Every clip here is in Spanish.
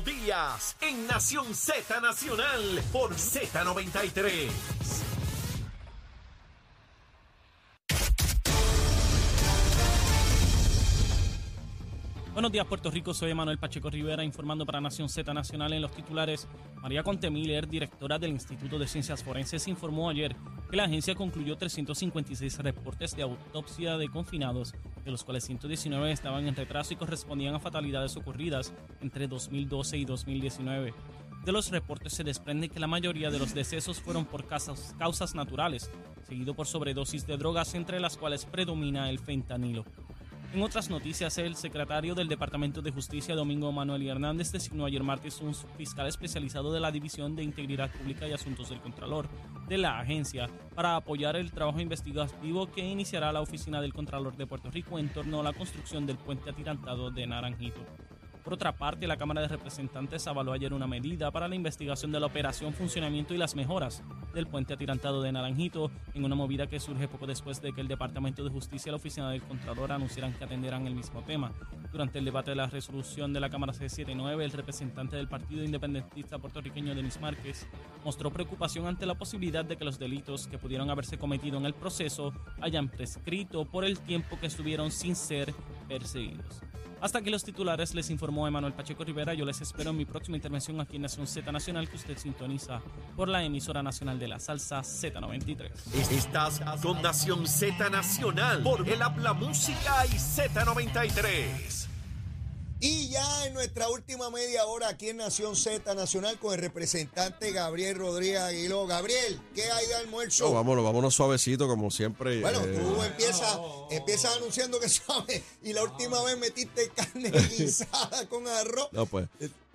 Díaz en Nación Z Nacional por Z93. Buenos días, Puerto Rico. Soy Manuel Pacheco Rivera informando para Nación Z Nacional en los titulares. María Conte Miller, directora del Instituto de Ciencias Forenses, informó ayer que la agencia concluyó 356 reportes de autopsia de confinados, de los cuales 119 estaban en retraso y correspondían a fatalidades ocurridas entre 2012 y 2019. De los reportes se desprende que la mayoría de los decesos fueron por causas naturales, seguido por sobredosis de drogas, entre las cuales predomina el fentanilo. En otras noticias, el secretario del Departamento de Justicia, Domingo Manuel Hernández, designó ayer martes un fiscal especializado de la División de Integridad Pública y Asuntos del Contralor de la agencia para apoyar el trabajo investigativo que iniciará la Oficina del Contralor de Puerto Rico en torno a la construcción del puente atirantado de Naranjito. Por otra parte, la Cámara de Representantes avaló ayer una medida para la investigación de la operación, funcionamiento y las mejoras del puente atirantado de Naranjito, en una movida que surge poco después de que el Departamento de Justicia y la Oficina del Contralor anunciaran que atenderán el mismo tema. Durante el debate de la resolución de la Cámara C79, el representante del Partido Independentista puertorriqueño, Denis Márquez, mostró preocupación ante la posibilidad de que los delitos que pudieron haberse cometido en el proceso hayan prescrito por el tiempo que estuvieron sin ser perseguidos. Hasta aquí los titulares, les informó Emanuel Pacheco Rivera. Yo les espero en mi próxima intervención aquí en Nación Z Nacional, que usted sintoniza por la emisora nacional de la salsa Z93. Estás con Nación Z Nacional por el Habla Música y Z93. Y ya en nuestra última media hora aquí en Nación Z Nacional con el representante Gabriel Rodríguez Aguiló. Gabriel, ¿qué hay de almuerzo? No, vámonos, vámonos suavecito como siempre. Bueno, eh, tú empiezas, empiezas anunciando que suave y la última vez metiste carne guisada con arroz. No, pues,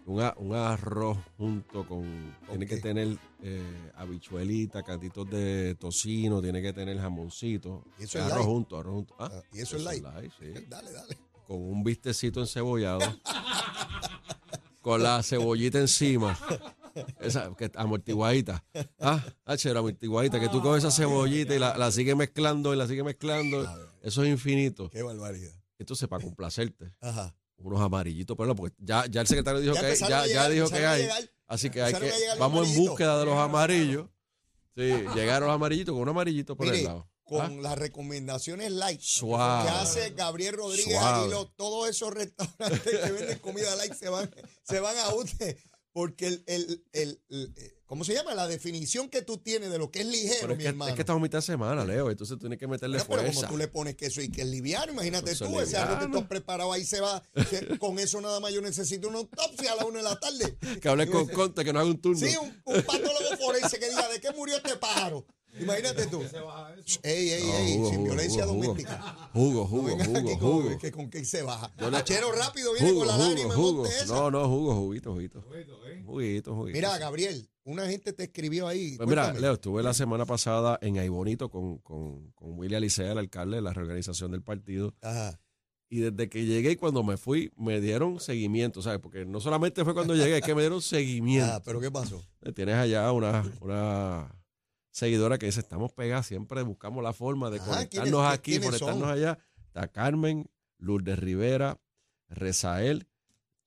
un, un arroz junto con... Tiene que tener eh, habichuelita, cantitos de tocino, tiene que tener jamoncito. ¿Y eso es arroz light? junto, arroz junto. Ah, Ah, ¿y eso es light? sí. Dale, dale. Con un bistecito encebollado. con la cebollita encima. Esa, que amortiguadita. Ah, la amortiguadita, que tú coges esa cebollita y la, la sigues mezclando y la sigues mezclando. Eso es infinito. Qué barbaridad. Entonces, para complacerte, Ajá. unos amarillitos, pero porque ya, ya el secretario dijo Ya que empezaron ya, ya dijo que hay. llegar. Así que hay que vamos en búsqueda de los amarillos. Sí, llegaron los amarillitos con un amarillito por Mire, el lado. Con Ah, las recomendaciones light Suave. que hace Gabriel Rodríguez. Aguiló, todos esos restaurantes que venden comida light se van, se van a usted. Porque el, el, el, el- ¿cómo se llama? La definición que tú tienes de lo que es ligero, Pero es mi que, hermano. es que estamos mitad de semana, Leo. Entonces tienes que meterle Bueno, pero como fuerza. tú le pones queso y que es liviano, imagínate tú, es ese arroz que tú has preparado ahí se va. que con eso nada más yo necesito una autopsia a las una de la tarde. Que hable con Conte, que no haga un turno. Sí, un, un patólogo forense que diga de qué murió este pájaro. Imagínate tú. Ey, ey, No, ey, jugo, sin jugo, violencia jugo, jugo. doméstica. Jugo, No jugo, vengas jugo, jugo. con, que con qué se baja. Yo le- Achero rápido viene Jugo, con la jugo, lágrima jugo. esa. No, no, jugo, juguito, juguito. Juguito, juguito. Mira, Gabriel, una gente te escribió ahí. Pues mira. Leo, estuve la semana pasada en Aibonito con, con, con William Alicea, el alcalde de la reorganización del partido. Ajá. Y desde que llegué y cuando me fui, me dieron seguimiento, ¿sabes? Porque no solamente fue cuando llegué, es que me dieron seguimiento. Ah, pero ¿qué pasó? Tienes allá una, una seguidora que dice, estamos pegadas, siempre buscamos la forma de Ajá, conectarnos ¿quiénes- aquí, quiénes conectarnos son? allá. Está Carmen, Lourdes Rivera, Rezael,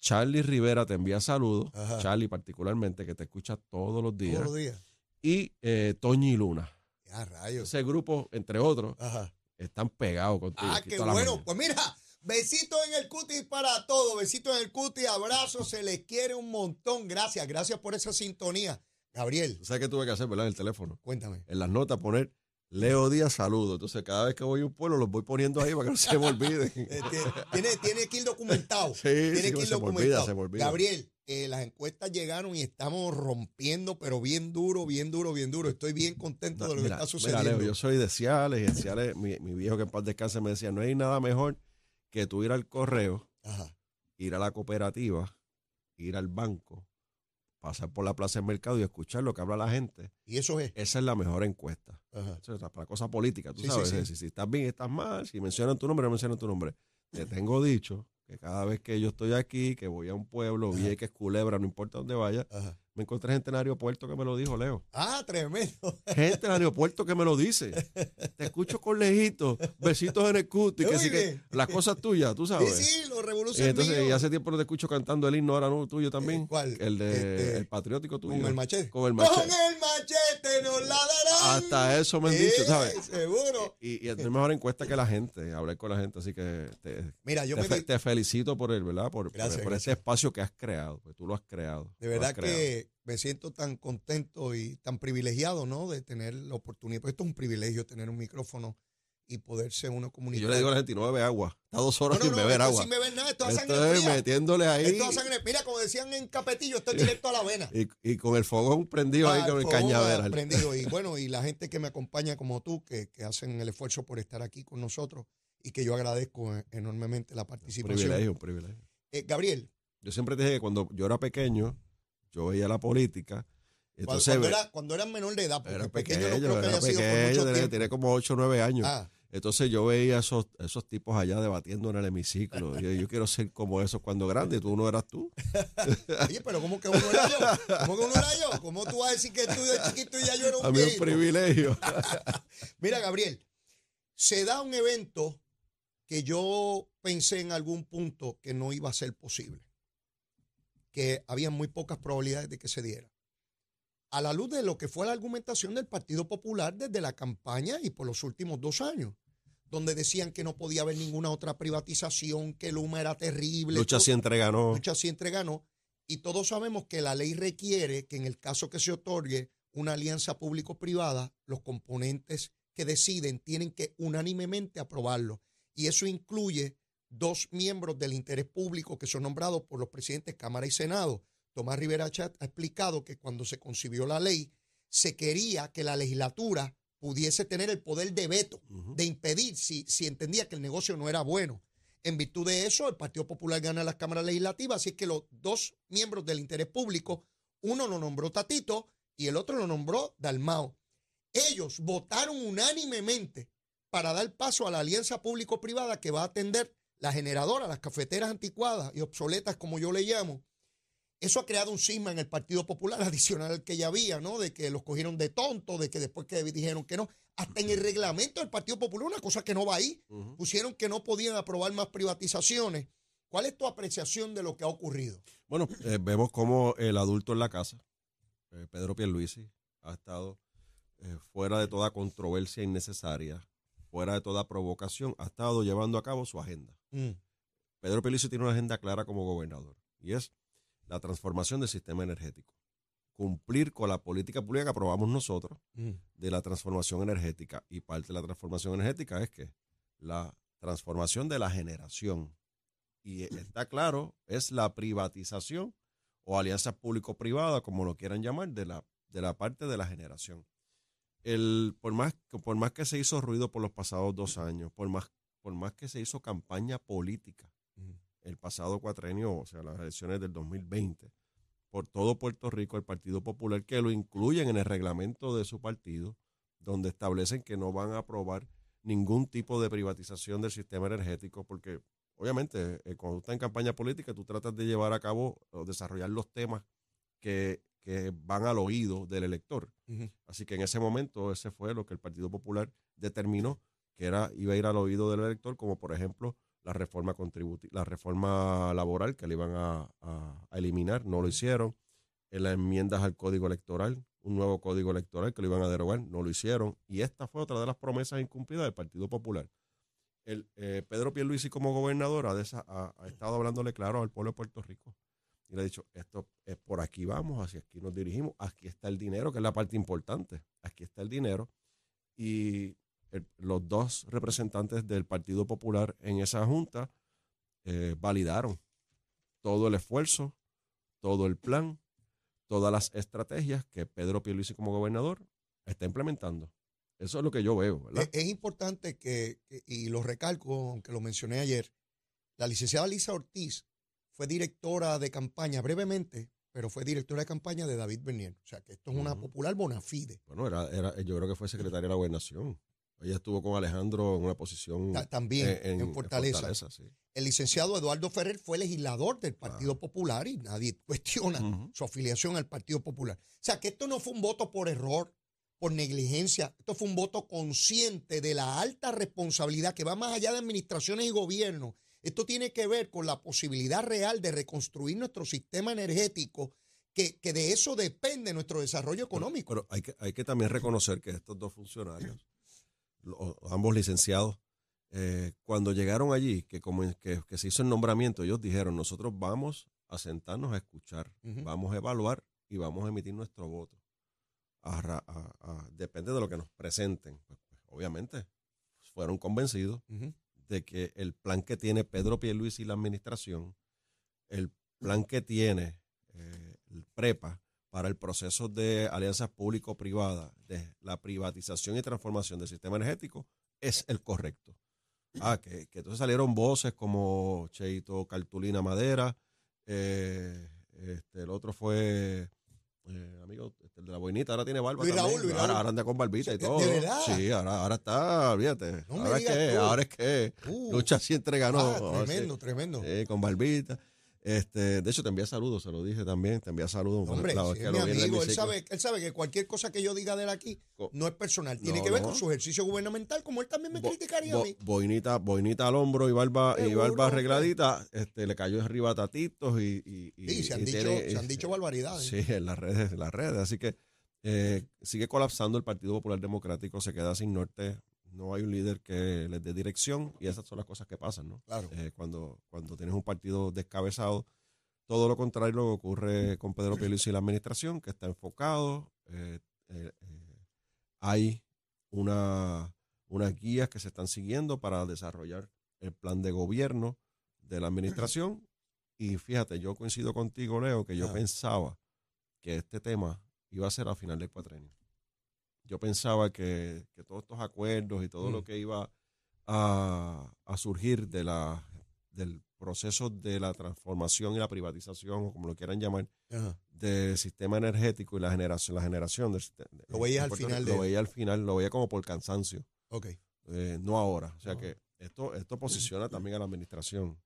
Charlie Rivera te envía saludos, Ajá. Charlie particularmente, que te escucha todos los días, Todos los días. y eh, Toñi Luna. Ya, rayos. Ese grupo, entre otros, Ajá. están pegados contigo. Ah, aquí qué toda la bueno. mañana. Pues mira, besitos en el cutis para todos. Besitos en el cutis, abrazos, se les quiere un montón. Gracias, gracias por esa sintonía. Gabriel, ¿Tú ¿Sabes qué tuve que hacer, verdad? En el teléfono. cuéntame. En las notas poner Leo Díaz saludo. Entonces, cada vez que voy a un pueblo, los voy poniendo ahí para que no se me olviden. Tie- tiene, tiene que ir documentado. Sí, tiene sí, que ir se me olvida, documentado. se me olvida. Gabriel, eh, las encuestas llegaron y estamos rompiendo, pero bien duro, bien duro, bien duro. Estoy bien contento de lo Mira, que está mira, sucediendo. Leo, yo soy de Ciales y en Ciales, mi, mi viejo que en paz descanse me decía, no hay nada mejor que tú ir al correo, Ajá. ir a la cooperativa, ir al banco, pasar por la plaza del mercado y escuchar lo que habla la gente. Y eso es. Esa es la mejor encuesta. Ajá. Eso es para cosas políticas, tú Sí, sí, sabes. sí. Si, si estás bien, estás mal. Si mencionan tu nombre, no mencionan tu nombre. Te tengo dicho que cada vez que yo estoy aquí, que voy a un pueblo, Ajá. Vieques, Culebra, no importa dónde vaya, Ajá. Me encontré gente en el aeropuerto que me lo dijo, Leo. Ah, tremendo. Gente en el aeropuerto que me lo dice. Te escucho con lejito, besitos en el cuto y que sí que las cosas tuyas, tú Sí, sabes. sí, los Y revolucionarios. entonces, y hace tiempo no te escucho cantando el himno ahora no tuyo también. Eh, ¿cuál? El de Este, el patriótico tuyo. Con el machete. Con el machete. Con el machete nos la darán. Hasta eso me han dicho, Sí, ¿sabes? Seguro. Y, y es mejor encuesta que la gente, hablar con la gente, así que te, Mira, yo te, me fe- te felicito por el, ¿verdad? Por, por- Gracias, por, ese gracias. espacio que has creado, pues tú lo has creado. de lo verdad creado. Que me siento tan contento y tan privilegiado, ¿no? De tener la oportunidad. Porque esto es un privilegio tener un micrófono y poderse uno Y comunicar. yo le digo a la gente, no bebe agua. Está dos horas no, no, sin no, beber agua. sin beber nada, esto es sangre Estoy fría. metiéndole ahí Esto es sangre. Mira, como decían en Capetillo, esto es directo a la vena. y, y con el fogón prendido ahí Ah, con el cañaveral. prendido. Y bueno, y la gente que me acompaña como tú, que, que hacen el esfuerzo por estar aquí con nosotros y que yo agradezco eh, enormemente la Un participación. privilegio, un privilegio. Eh, Gabriel, Yo siempre te dije que cuando yo era pequeño, yo veía la política. Entonces, cuando era, cuando eras menor de edad, porque era pequeño, pequeño, no creo que era haya sido por pequeño, mucho tenía, como 8 o 9 años. Ah, Entonces yo veía esos, esos tipos allá debatiendo en el hemiciclo. Yo, yo quiero ser como esos cuando grande. Tú no eras tú. oye, pero ¿cómo que uno era yo? ¿Cómo que uno era yo? ¿Cómo tú vas a decir que tú de chiquito y ya yo era un A mí un privilegio. Mira, Gabriel, se da un evento que yo pensé en algún punto que no iba a ser posible, que había muy pocas probabilidades de que se diera. A la luz de lo que fue la argumentación del Partido Popular desde la campaña y por los últimos dos años, donde decían que no podía haber ninguna otra privatización, que Luma era terrible. Lucha siempre ganó. Lucha siempre ganó. Y todos sabemos que la ley requiere que en el caso que se otorgue una alianza público-privada, los componentes que deciden tienen que unánimemente aprobarlo. Y eso incluye dos miembros del interés público que son nombrados por los presidentes Cámara y Senado. Tomás Rivera Chat ha explicado que cuando se concibió la ley, se quería que la legislatura pudiese tener el poder de veto, de impedir si, si entendía que el negocio no era bueno. En virtud de eso, el Partido Popular gana las cámaras legislativas, así que los dos miembros del interés público, uno lo nombró Tatito y el otro lo nombró Dalmao. Ellos votaron unánimemente para dar paso a la alianza público-privada que va a atender la generadora, las cafeteras anticuadas y obsoletas, como yo le llamo. Eso ha creado un cisma en el Partido Popular, adicional al que ya había, ¿no? De que los cogieron de tonto, de que después que dijeron que no. Hasta en el reglamento del Partido Popular, una cosa que no va ahí pusieron que no podían aprobar más privatizaciones. ¿Cuál es tu apreciación de lo que ha ocurrido? Bueno, eh, vemos como el adulto en la casa, eh, Pedro Pierluisi, ha estado eh, fuera de toda controversia innecesaria, fuera de toda provocación, ha estado llevando a cabo su agenda. Pedro Pierluisi tiene una agenda clara como gobernador y es la transformación del sistema energético. Cumplir con la política pública que aprobamos nosotros de la transformación energética. Y parte de la transformación energética es que la transformación de la generación. Y está claro, es la privatización o alianza público-privada, como lo quieran llamar, de la, de la parte de la generación. El, por, más, que- por más que se hizo ruido por los pasados dos años, por más, por más que se hizo campaña política el pasado cuatrenio, o sea, las elecciones del 2020, por todo Puerto Rico, el Partido Popular, que lo incluyen en el reglamento de su partido, donde establecen que no van a aprobar ningún tipo de privatización del sistema energético, porque obviamente eh, cuando tú estás en campaña política, tú tratas de llevar a cabo o desarrollar los temas que, que van al oído del elector. Así que en ese momento ese fue lo que el Partido Popular determinó que era iba a ir al oído del elector, como por ejemplo la reforma contributiva, la reforma laboral que le iban a, a- a eliminar, no lo hicieron. En las enmiendas al código electoral, un nuevo código electoral que lo iban a derogar, no lo hicieron. Y esta fue otra de las promesas incumplidas del Partido Popular. El, eh, Pedro Pierluisi como gobernador ha- ha estado hablándole claro al pueblo de Puerto Rico y le ha dicho, esto es por aquí vamos, hacia aquí nos dirigimos, aquí está el dinero, que es la parte importante, aquí está el dinero. Y los dos representantes del Partido Popular en esa junta eh, validaron todo el esfuerzo, todo el plan, todas las estrategias que Pedro Pierluisi como gobernador está implementando. Eso es lo que yo veo. Es, es importante que- y lo recalco, aunque lo mencioné ayer, la licenciada Lisa Ortiz fue directora de campaña brevemente, pero fue directora de campaña de David Bernier. O sea que esto es una Ujú. popular bona fide. Bueno, era, era, yo creo que fue secretaria de la gobernación. Ella estuvo con Alejandro en una posición Ta- también en Fortaleza. sí. El licenciado Eduardo Ferrer fue legislador del Partido Popular y nadie cuestiona su afiliación al Partido Popular. O sea, que esto no fue un voto por error, por negligencia, esto fue un voto consciente de la alta responsabilidad que va más allá de administraciones y gobiernos. Esto tiene que ver con la posibilidad real de reconstruir nuestro sistema energético, que, que de eso depende nuestro desarrollo económico. Pero hay que, hay que también reconocer que estos dos funcionarios, ambos licenciados, eh, cuando llegaron allí, que, como, que, que se hizo el nombramiento, ellos dijeron, nosotros vamos a sentarnos a escuchar, vamos a evaluar y vamos a emitir nuestro voto. A ra- a- a- depende de lo que nos presenten. Pues, pues, obviamente, fueron convencidos. De que el plan que tiene Pedro Pierluisi y la administración, el plan que tiene eh, el PREPA para el proceso de alianzas público-privadas, de la privatización y transformación del sistema energético, es el correcto. Ah, que, que entonces salieron voces como Cheito Cartulina Madera, eh, este, el otro fue, eh, amigo, este, el de la boinita, ahora tiene barba Luis también. Raúl, Luis ahora, Raúl. ahora anda con barbita y ¿De- todo. de verdad? Sí, ahora, ahora está, olvídate. No me ahora, es que, tú. ahora es que Uh, lucha así entregando. ah, tremendo, tremendo. con barbita. Este, de hecho, te envía saludos, se lo dije también, te envía saludos. Hombre, La- si que es lo mi vi en el amigo, él sabe, él sabe que cualquier cosa que yo diga de él aquí no es personal, tiene No, que ver no. con su ejercicio gubernamental, como él también me Bo- criticaría bo- a mí. boinita, boinita al hombro y barba, y barba arregladita, este, le cayó arriba a tatitos y, y, y- Sí, se han, y dicho, tiene- se han dicho barbaridades. Sí, en las redes, en las redes. Así que eh, sigue colapsando el Partido Popular Democrático, se queda sin norte, no hay un líder que les dé dirección y esas son las cosas que pasan, ¿no? Claro. Eh, cuando, cuando tienes un partido descabezado, todo lo contrario lo que ocurre con Pedro Pierluisi y la administración, que está enfocado, eh, eh, hay una, unas guías que se están siguiendo para desarrollar el plan de gobierno de la administración. Y fíjate, yo coincido contigo, Leo, que yo pensaba que este tema iba a ser a final del cuatrenio. Yo pensaba que, que todos estos acuerdos y todo Mm. lo que iba a, a surgir de la, del proceso de la transformación y la privatización, o como lo quieran llamar, Ajá. del sistema energético y la generación, la generación del sistema. Lo veías en al final de- Lo veía al final, lo veía como por cansancio, Ok. eh, no ahora. O sea No. que esto, esto posiciona también a la administración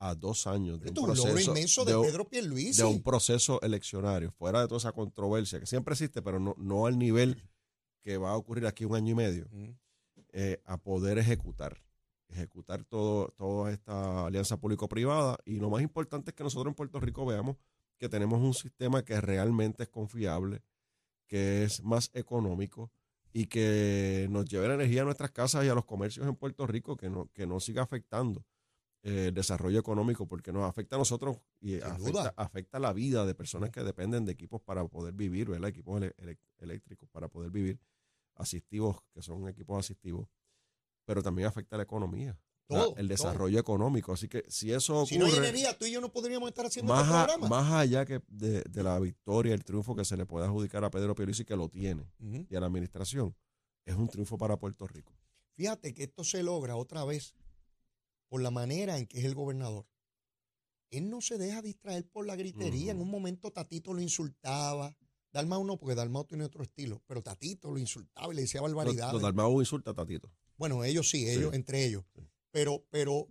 a dos años de un logro proceso inmenso de, un- Pedro Pierluisi. de un proceso eleccionario, fuera de toda esa controversia que siempre existe, pero no, no al nivel que va a ocurrir aquí un año y medio, Mm. eh, a poder ejecutar, ejecutar todo, toda esta alianza público-privada. Y lo más importante es que nosotros en Puerto Rico veamos que tenemos un sistema que realmente es confiable, que es más económico y que nos lleve la energía a nuestras casas y a los comercios en Puerto Rico, que no, que no siga afectando eh, el desarrollo económico, porque nos afecta a nosotros y afecta, afecta la vida de personas que dependen de equipos para poder vivir, ¿verdad? Equipos eléctricos para poder vivir, asistivos, que son equipos asistivos, pero también afecta a la economía, la- el todo. desarrollo económico. Así que si eso Si no ocurre, energía, tú y yo no podríamos estar haciendo más, este a- programa. más allá que de, de la victoria, el triunfo que se le puede adjudicar a Pedro Pierluisi, que lo tiene, y a la administración, es un triunfo para Puerto Rico. Fíjate que esto se logra otra vez por la manera en que es el gobernador. Él no se deja distraer por la gritería. En un momento Tatito lo insultaba. Dalmau no, porque Dalmau tiene otro estilo, pero Tatito lo insultaba y le decía barbaridades. los Dalmau insulta a Tatito. Bueno, ellos sí, ellos, Sí. entre ellos. Sí. Pero, pero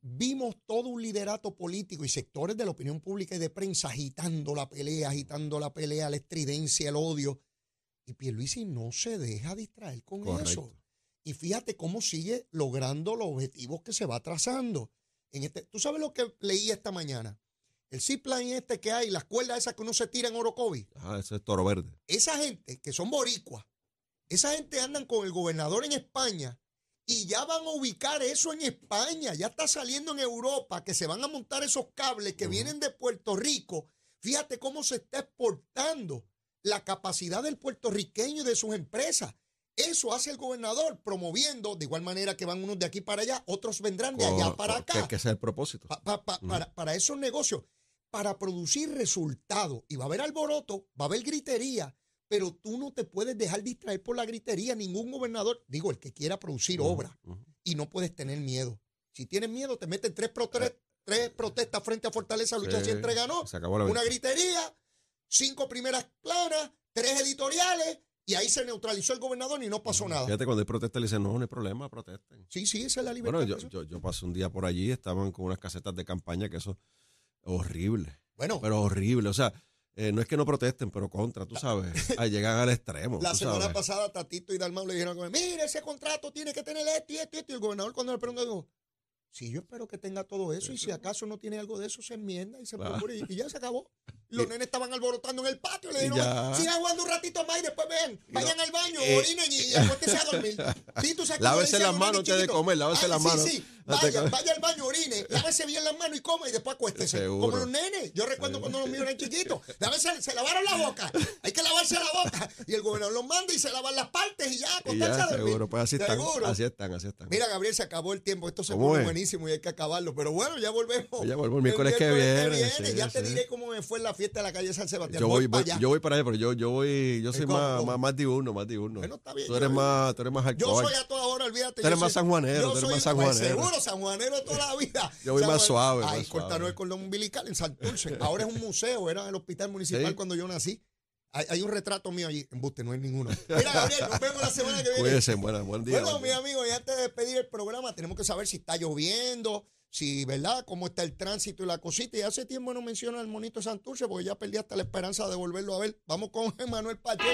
vimos todo un liderato político y sectores de la opinión pública y de prensa agitando la pelea, agitando la pelea, la estridencia, el odio. Y Pierluisi no se deja distraer con eso. Y fíjate cómo sigue logrando los objetivos que se va trazando. En este, ¿Tú sabes lo que leí esta mañana? El zipline este que hay, las cuerdas esas que uno se tira en Orocovi. Ajá, ese es Toro Verde. Esa gente que son boricuas, esa gente andan con el gobernador en España y ya van a ubicar eso en España. Ya está saliendo en Europa que se van a montar esos cables que vienen de Puerto Rico. Fíjate cómo se está exportando la capacidad del puertorriqueño y de sus empresas. Eso hace el gobernador promoviendo, de igual manera que van unos de aquí para allá, otros vendrán de allá para acá. Que, es el propósito. Pa- pa- pa- Ujú. para, para esos negocios, para producir resultados. Y va a haber alboroto, va a haber gritería, pero tú no te puedes dejar distraer por la gritería. Ningún gobernador, digo, el que quiera producir obra, y no puedes tener miedo. Si tienes miedo, te meten tres, prote- tres protestas frente a Fortaleza, lucha Sí, siempre ganó. Se acabó la Una gritería, cinco primeras planas, tres editoriales, Y ahí se neutralizó el gobernador y no pasó nada. Fíjate, cuando hay protesta, le dicen, no, no hay problema, protesten. Sí, sí, esa es la libertad. Bueno, yo, yo, yo pasé un día por allí, estaban con unas casetas de campaña que eso es horrible. Bueno, Pero horrible. O sea, eh, no es que no protesten, pero contra, tú sabes. Ahí llegan al extremo. la semana sabes. pasada Tatito y Dalmau le dijeron, mire, ese contrato tiene que tener esto y esto y esto. Y el gobernador cuando le preguntó, dijo, sí, yo espero que tenga todo eso y si acaso no tiene algo de eso, se enmienda y se Claro. procura y, y ya se acabó. Los nenes estaban alborotando en el patio le dijeron, ya. sigan jugando un ratito más y después ven, vayan al baño, eh, orinen y, acuéstense a dormir. Sí, tú sabes Lávese las manos antes de comer, lávese Ay, las sí, manos sí. de Vaya, vaya al baño, orine, lávese bien las manos y coma y después acuéstese. Seguro. Como los nenes. Yo recuerdo cuando los míos eran chiquitos. Lávese, se lavaron la boca. Hay que lavarse la boca. Y el gobernador los manda y se lavan las partes y ya, acostarse ya, a dormir. seguro. Pues así están, Seguro. así están, así están. Mira, Gabriel, se acabó el tiempo. Esto se ¿Cómo pone buenísimo y hay que acabarlo. Pero bueno, ya volvemos. Ya volvemos el miércoles que viene, sí, ya te diré cómo me fue en la fiesta de la calle San Sebastián. yo voy, para allá. yo voy para allá, pero yo, yo voy, yo soy ¿Cómo, más, más, más diurno, más diurno. Bueno, está bien, Tú eres yo- más, tú eres más Yo soy a toda hora, olvídate. Tú eres más sanjuanero, tú eres más pues, sanjuanero. Sanjuanero toda la vida. Yo voy más suave, suave. cortaron el cordón umbilical en Santurce. Ahora es un museo, era el hospital municipal Sí. cuando yo nací. Hay, hay un retrato mío allí. Embuste, no hay ninguno. Mira, Gabriel, nos vemos la semana que viene. Cuídense, buena, buen día. Bueno, buen mi amigo, y antes de despedir el programa, tenemos que saber si está lloviendo, si, ¿verdad? Cómo está el tránsito y la cosita. Y hace tiempo no menciona al monito Santurce porque ya perdí hasta la esperanza de volverlo a ver. Vamos con Emanuel Pacheco.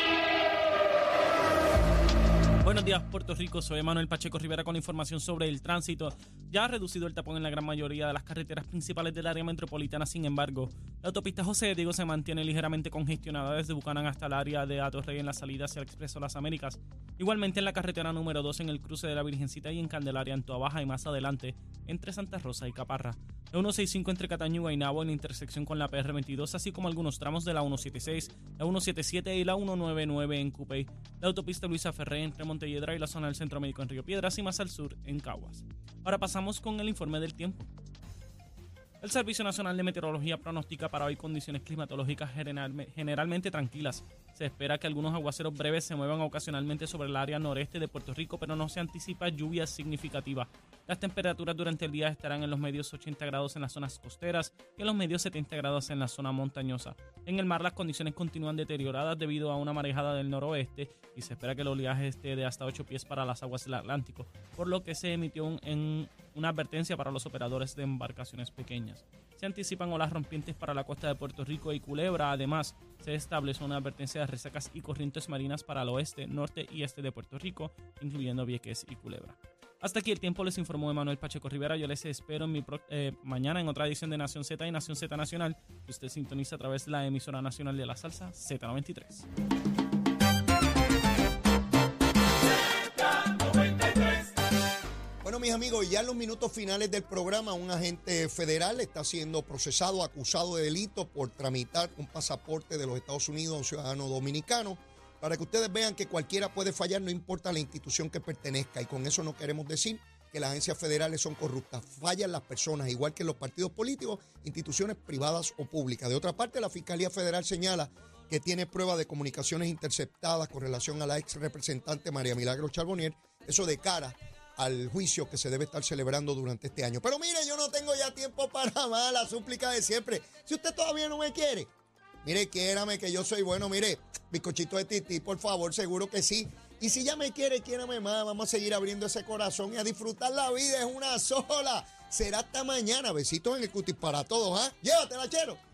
Buenos días, Puerto Rico. Soy Manuel Pacheco Rivera con información sobre el tránsito. Ya ha reducido el tapón en la gran mayoría de las carreteras principales del área metropolitana. Sin embargo, la autopista José de Diego se mantiene ligeramente congestionada desde Bucanán hasta el área de Atorrey en la salida hacia el Expreso Las Américas. Igualmente en la carretera número 2 en el cruce de la Virgencita y en Candelaria en Baja y más adelante entre Santa Rosa y Caparra. La 165 entre Cataño y Guaynabo en la intersección con la PR22, así como algunos tramos de la 176, la 177 y la 199 en Cupey. La autopista Luisa Ferré entre Montelledra y la zona del Centro Médico en Río Piedras y más al sur en Caguas. Ahora pasamos con el informe del tiempo. El Servicio Nacional de Meteorología pronostica para hoy condiciones climatológicas generalme- generalmente tranquilas. Se espera que algunos aguaceros breves se muevan ocasionalmente sobre el área noreste de Puerto Rico, pero no se anticipa lluvias significativas. Las temperaturas durante el día estarán en los medios 80 grados en las zonas costeras y en los medios 70 grados en la zona montañosa. En el mar las condiciones continúan deterioradas debido a una marejada del noroeste y se espera que el oleaje esté de hasta 8 pies para las aguas del Atlántico, por lo que se emitió una advertencia para los operadores de embarcaciones pequeñas. Se anticipan olas rompientes para la costa de Puerto Rico y Culebra. Además, se establece una advertencia de resacas y corrientes marinas para el oeste, norte y este de Puerto Rico, incluyendo Vieques y Culebra. Hasta aquí el tiempo, les informó Emanuel Pacheco Rivera. Yo les espero en mi pro- eh, mañana en otra edición de Nación Z y Nación Z Nacional, usted sintoniza a través de la emisora nacional de la salsa Z93. Bueno, mis amigos, ya en los minutos finales del programa, un agente federal está siendo procesado, acusado de delito por tramitar un pasaporte de los Estados Unidos a un ciudadano dominicano. Para que ustedes vean que cualquiera puede fallar, no importa la institución que pertenezca. Y con eso no queremos decir que las agencias federales son corruptas. Fallan las personas, igual que los partidos políticos, instituciones privadas o públicas. De otra parte, la Fiscalía Federal señala que tiene prueba de comunicaciones interceptadas con relación a la ex representante María Milagro Charbonnier. Eso de cara al juicio que se debe estar celebrando durante este año. Pero mire, yo no tengo ya tiempo para más, la súplica de siempre. Si usted todavía no me quiere, mire, quiérame que yo soy bueno, mire, bizcochito de titi, por favor, seguro que sí. Y si ya me quiere, quiérame más, vamos a seguir abriendo ese corazón y a disfrutar la vida, es una sola. Será hasta mañana, besitos en el cutis para todos, ¿ah? Llévatela, chero.